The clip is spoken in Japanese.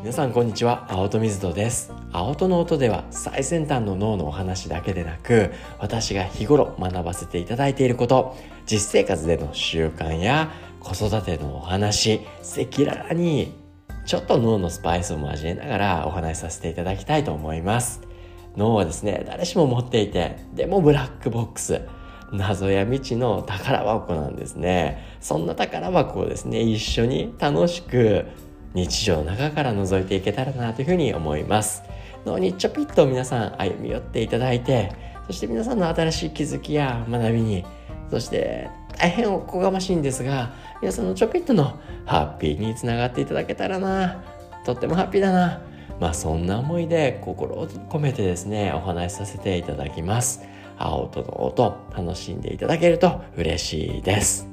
皆さんこんにちは青戸水戸です。青戸の音では最先端の脳のお話だけでなく私が日頃学ばせていただいていること実生活での習慣や子育てのお話赤裸々にちょっと脳のスパイスを交えながらお話しさせていただきたいと思います。脳はですね誰しも持っていてでもブラックボックス謎や未知の宝箱なんですね。そんな宝箱をですね一緒に楽しく日常の中から覗いていけたらなというふうに思います。脳にちょぴっと皆さん歩み寄っていただいてそして皆さんの新しい気づきや学びにそして大変おこがましいんですが皆さんのちょぴっとのハッピーにつながっていただけたらなとってもハッピーだな。まあそんな思いで心を込めてですねお話しさせていただきます。青との音楽しんでいただけると嬉しいです。